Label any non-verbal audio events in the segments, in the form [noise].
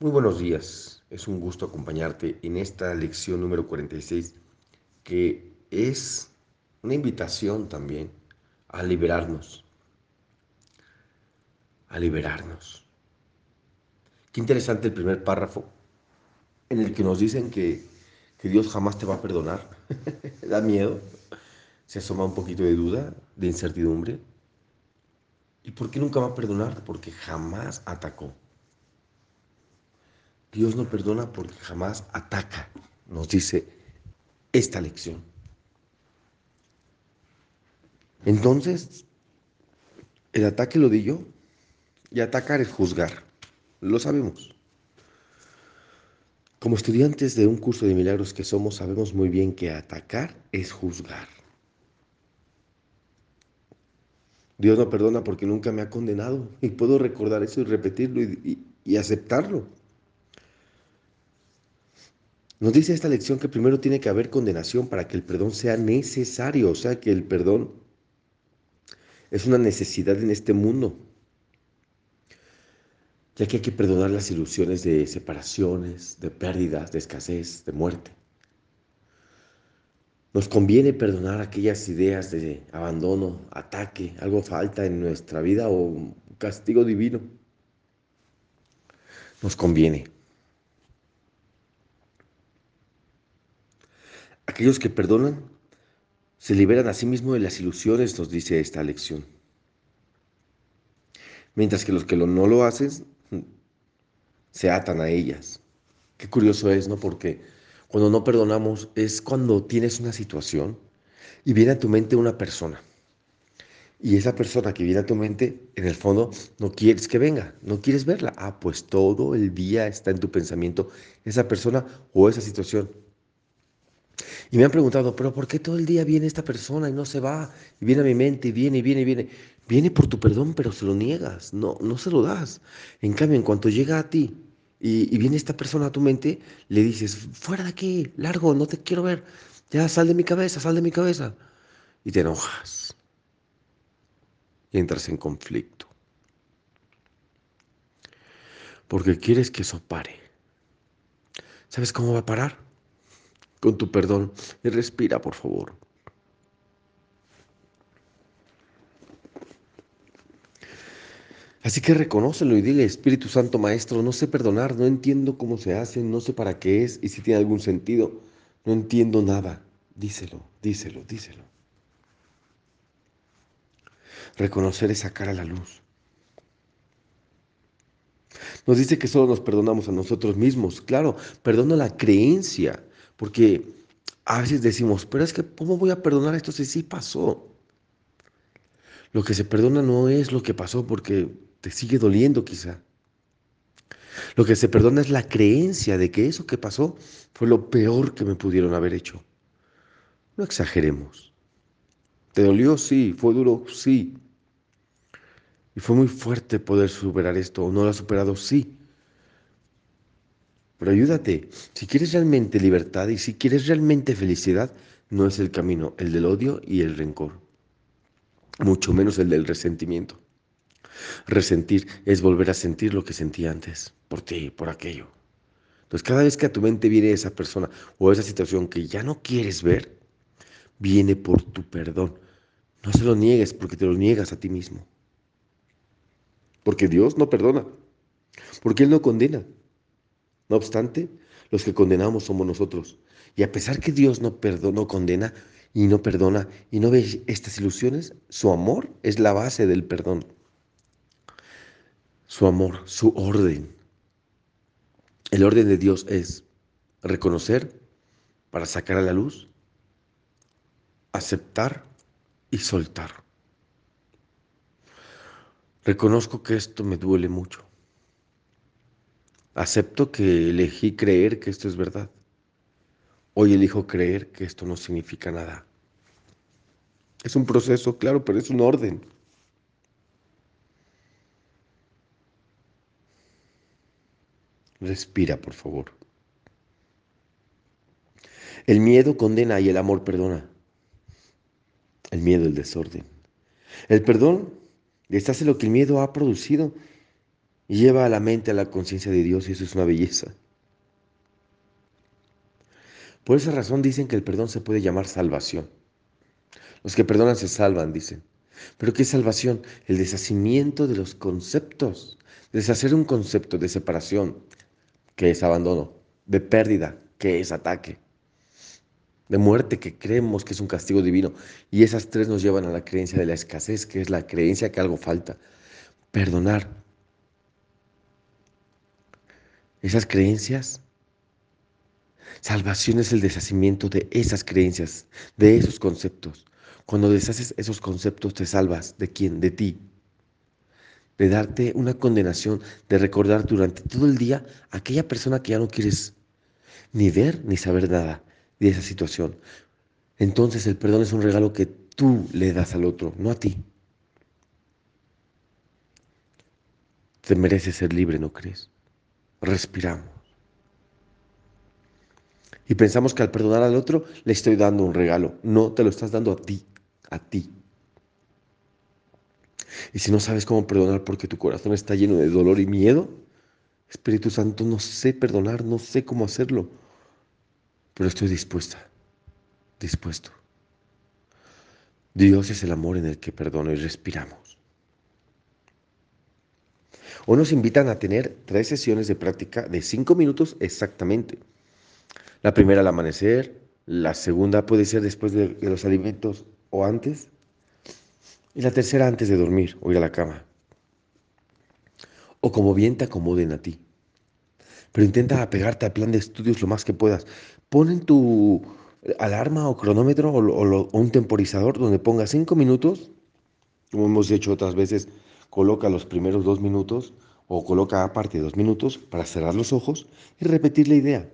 Muy buenos días, es un gusto acompañarte en esta lección número 46 que es una invitación también a liberarnos, a liberarnos. Qué interesante el primer párrafo en el que nos dicen que, que Dios jamás te va a perdonar. [laughs] da miedo, se asoma un poquito de duda, de incertidumbre. ¿Y por qué nunca va a perdonar? Porque jamás atacó. Dios no perdona porque jamás ataca, nos dice esta lección. Entonces, el ataque lo di yo y atacar es juzgar, lo sabemos. Como estudiantes de un curso de milagros que somos, sabemos muy bien que atacar es juzgar. Dios no perdona porque nunca me ha condenado y puedo recordar eso y repetirlo y, y, y aceptarlo. Nos dice esta lección que primero tiene que haber condenación para que el perdón sea necesario, o sea que el perdón es una necesidad en este mundo, ya que hay que perdonar las ilusiones de separaciones, de pérdidas, de escasez, de muerte. Nos conviene perdonar aquellas ideas de abandono, ataque, algo falta en nuestra vida o castigo divino. Nos conviene. Aquellos que perdonan se liberan a sí mismos de las ilusiones, nos dice esta lección. Mientras que los que no lo hacen se atan a ellas. Qué curioso es, ¿no? Porque cuando no perdonamos es cuando tienes una situación y viene a tu mente una persona. Y esa persona que viene a tu mente, en el fondo, no quieres que venga, no quieres verla. Ah, pues todo el día está en tu pensamiento esa persona o esa situación. Y me han preguntado, pero ¿por qué todo el día viene esta persona y no se va? Y viene a mi mente y viene y viene y viene. Viene por tu perdón, pero se lo niegas, no, no se lo das. En cambio, en cuanto llega a ti y, y viene esta persona a tu mente, le dices, fuera de aquí, largo, no te quiero ver. Ya, sal de mi cabeza, sal de mi cabeza. Y te enojas. Y entras en conflicto. Porque quieres que eso pare. ¿Sabes cómo va a parar? Con tu perdón y respira, por favor. Así que reconócelo y dile, Espíritu Santo Maestro, no sé perdonar, no entiendo cómo se hace, no sé para qué es y si tiene algún sentido, no entiendo nada. Díselo, díselo, díselo. Reconocer es sacar a la luz. Nos dice que solo nos perdonamos a nosotros mismos. Claro, perdona la creencia porque a veces decimos, pero es que ¿cómo voy a perdonar esto si sí pasó? Lo que se perdona no es lo que pasó porque te sigue doliendo quizá. Lo que se perdona es la creencia de que eso que pasó fue lo peor que me pudieron haber hecho. No exageremos. ¿Te dolió? Sí. ¿Fue duro? Sí. Y fue muy fuerte poder superar esto. ¿O no lo ha superado? Sí. Pero ayúdate. Si quieres realmente libertad y si quieres realmente felicidad, no es el camino el del odio y el rencor, mucho menos el del resentimiento. Resentir es volver a sentir lo que sentí antes, por ti, por aquello. Entonces cada vez que a tu mente viene esa persona o esa situación que ya no quieres ver, viene por tu perdón. No se lo niegues porque te lo niegas a ti mismo. Porque Dios no perdona. Porque Él no condena. No obstante, los que condenamos somos nosotros. Y a pesar que Dios no, no condena y no perdona y no ve estas ilusiones, su amor es la base del perdón. Su amor, su orden. El orden de Dios es reconocer para sacar a la luz, aceptar y soltar. Reconozco que esto me duele mucho. Acepto que elegí creer que esto es verdad. Hoy elijo creer que esto no significa nada. Es un proceso, claro, pero es un orden. Respira, por favor. El miedo condena y el amor perdona. El miedo, el desorden. El perdón deshace lo que el miedo ha producido y lleva a la mente a la conciencia de Dios y eso es una belleza. Por esa razón dicen que el perdón se puede llamar salvación. Los que perdonan se salvan, dicen. Pero ¿qué es salvación? El deshacimiento de los conceptos. Deshacer un concepto de separación, que es abandono, de pérdida, que es ataque, de muerte, que creemos que es un castigo divino. Y esas tres nos llevan a la creencia de la escasez, que es la creencia que algo falta. Perdonar. Esas creencias Salvación es el deshacimiento de esas creencias, de esos conceptos. Cuando deshaces esos conceptos te salvas. ¿De quién? De ti. De darte una condenación, de recordar durante todo el día a aquella persona que ya no quieres ni ver ni saber nada de esa situación. Entonces el perdón es un regalo que tú le das al otro, no a ti. Te mereces ser libre, ¿no crees? Respiramos. Y pensamos que al perdonar al otro le estoy dando un regalo. No, te lo estás dando a ti, a ti. Y si no sabes cómo perdonar porque tu corazón está lleno de dolor y miedo, Espíritu Santo, no sé perdonar, no sé cómo hacerlo, pero estoy dispuesta, dispuesto. Dios es el amor en el que perdono y respiramos. O nos invitan a tener tres sesiones de práctica de cinco minutos exactamente. La primera al amanecer, la segunda puede ser después de, los alimentos o antes, y la tercera antes de dormir o ir a la cama. O como bien te acomoden a ti. Pero intenta apegarte al plan de estudios lo más que puedas. Pon en tu alarma o cronómetro o, o un temporizador donde ponga cinco minutos, como hemos hecho otras veces, coloca los primeros dos minutos o coloca aparte dos minutos para cerrar los ojos y repetir la idea.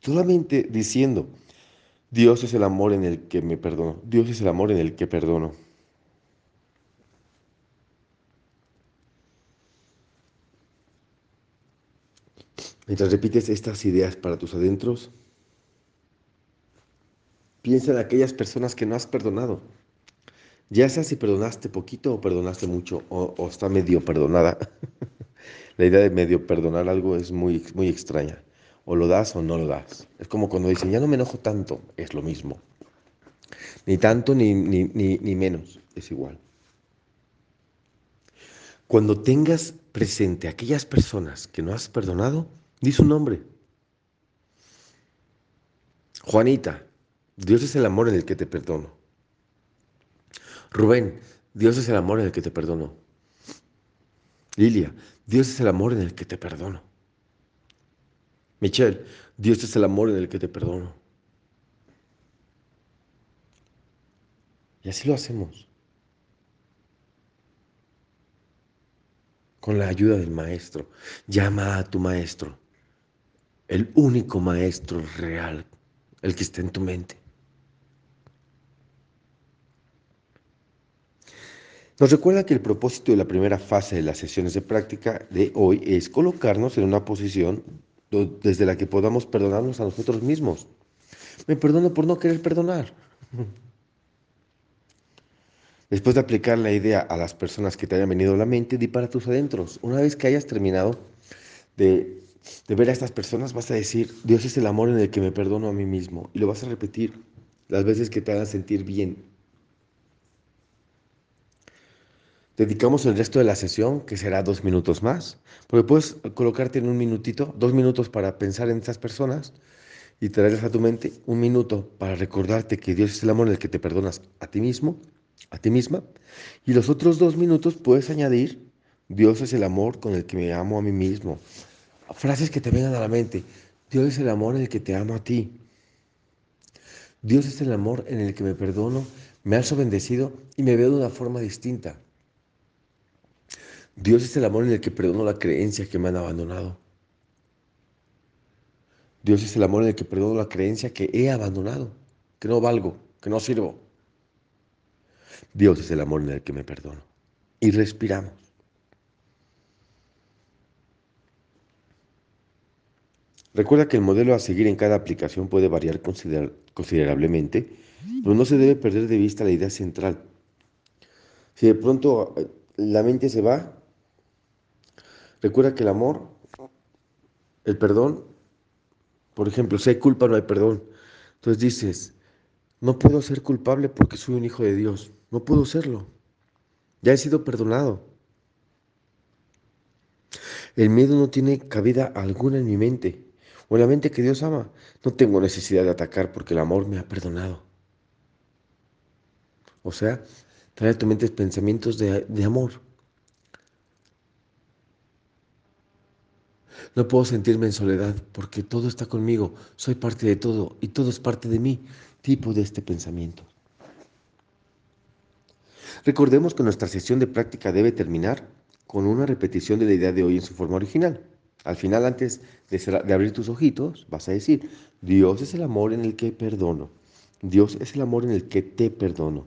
Solamente diciendo, Dios es el amor en el que me perdono. Dios es el amor en el que perdono. Mientras repites estas ideas para tus adentros, piensa en aquellas personas que no has perdonado. Ya sea si perdonaste poquito o perdonaste mucho o, está medio perdonada. [laughs] La idea de medio perdonar algo es muy, muy extraña. O lo das o no lo das. Es como cuando dicen, ya no me enojo tanto, es lo mismo. Ni tanto ni, ni, ni, menos, es igual. Cuando tengas presente a aquellas personas que no has perdonado, di su nombre. Juanita, Dios es el amor en el que te perdono. Rubén, Dios es el amor en el que te perdono. Lilia, Dios es el amor en el que te perdono. Michelle, Dios es el amor en el que te perdono. Y así lo hacemos. Con la ayuda del maestro. Llama a tu maestro. El único maestro real. El que está en tu mente. Nos recuerda que el propósito de la primera fase de las sesiones de práctica de hoy es colocarnos en una posición desde la que podamos perdonarnos a nosotros mismos. Me perdono por no querer perdonar. [laughs] Después de aplicar la idea a las personas que te hayan venido a la mente, di para tus adentros. Una vez que hayas terminado de, ver a estas personas, vas a decir, Dios es el amor en el que me perdono a mí mismo. Y lo vas a repetir las veces que te hagan sentir bien. Dedicamos el resto de la sesión, que será dos minutos más, porque puedes colocarte en un minutito, dos minutos para pensar en esas personas y traerles a tu mente un minuto para recordarte que Dios es el amor en el que te perdonas a ti mismo, a ti misma, y los otros dos minutos puedes añadir, Dios es el amor con el que me amo a mí mismo. Frases que te vengan a la mente, Dios es el amor en el que te amo a ti. Dios es el amor en el que me perdono, me has bendecido y me veo de una forma distinta. Dios es el amor en el que perdono la creencia que me han abandonado. Dios es el amor en el que perdono la creencia que he abandonado, que no valgo, que no sirvo. Dios es el amor en el que me perdono. Y respiramos. Recuerda que el modelo a seguir en cada aplicación puede variar considerablemente, pero no se debe perder de vista la idea central. Si de pronto eh, la mente se va, Recuerda que el amor, el perdón, por ejemplo, si hay culpa no hay perdón. Entonces dices, no puedo ser culpable porque soy un hijo de Dios. No puedo serlo. Ya he sido perdonado. El miedo no tiene cabida alguna en mi mente o en la mente que Dios ama. No tengo necesidad de atacar porque el amor me ha perdonado. O sea, trae a tu mente pensamientos de, de amor. No puedo sentirme en soledad porque todo está conmigo, soy parte de todo y todo es parte de mí, tipo de este pensamiento. Recordemos que nuestra sesión de práctica debe terminar con una repetición de la idea de hoy en su forma original. Al final, antes de, abrir tus ojitos, vas a decir, Dios es el amor en el que perdono. Dios es el amor en el que te perdono.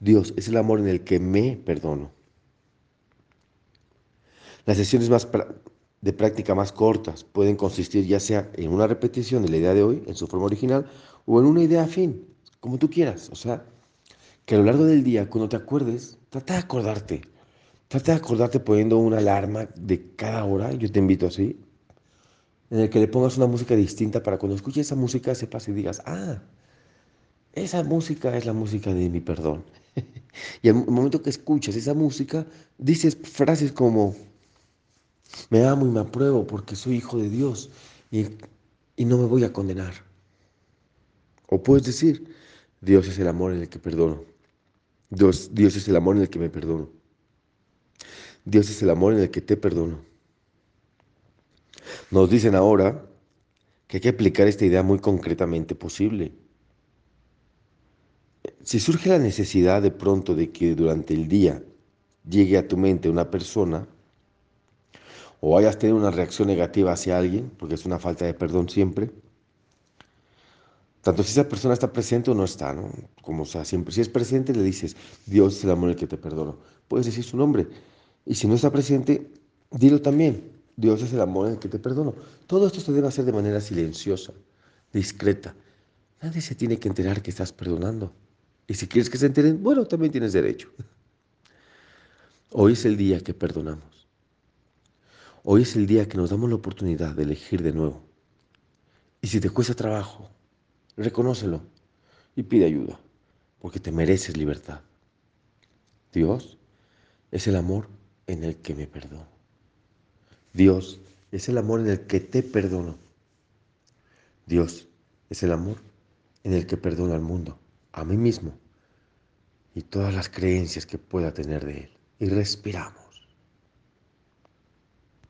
Dios es el amor en el que me perdono. Las sesiones más de práctica más cortas pueden consistir ya sea en una repetición de la idea de hoy en su forma original o en una idea afín, como tú quieras. O sea, que a lo largo del día, cuando te acuerdes, trata de acordarte. Trata de acordarte poniendo una alarma de cada hora, yo te invito así, en el que le pongas una música distinta para cuando escuches esa música sepas y digas, ah, esa música es la música de mi perdón. [laughs] y al momento que escuchas esa música, dices frases como, me amo y me apruebo porque soy hijo de Dios y, y no me voy a condenar. O puedes decir, Dios es el amor en el que perdono. Dios, Dios es el amor en el que me perdono. Dios es el amor en el que te perdono. Nos dicen ahora que hay que aplicar esta idea muy concretamente posible. Si surge la necesidad de pronto de que durante el día llegue a tu mente una persona o hayas tenido una reacción negativa hacia alguien, porque es una falta de perdón siempre, tanto si esa persona está presente o no está, ¿no? Como sea, siempre, si es presente le dices, Dios es el amor el que te perdono. Puedes decir su nombre. Y si no está presente, dilo también, Dios es el amor el que te perdono. Todo esto se debe hacer de manera silenciosa, discreta. Nadie se tiene que enterar que estás perdonando. Y si quieres que se enteren, bueno, también tienes derecho. Hoy es el día que perdonamos. Hoy es el día que nos damos la oportunidad de elegir de nuevo. Y si te cuesta trabajo, Reconócelo y pide ayuda, porque te mereces libertad. Dios es el amor en el que me perdono. Dios es el amor en el que te perdono. Dios es el amor en el que perdono al mundo, a mí mismo y todas las creencias que pueda tener de Él. Y respiramos.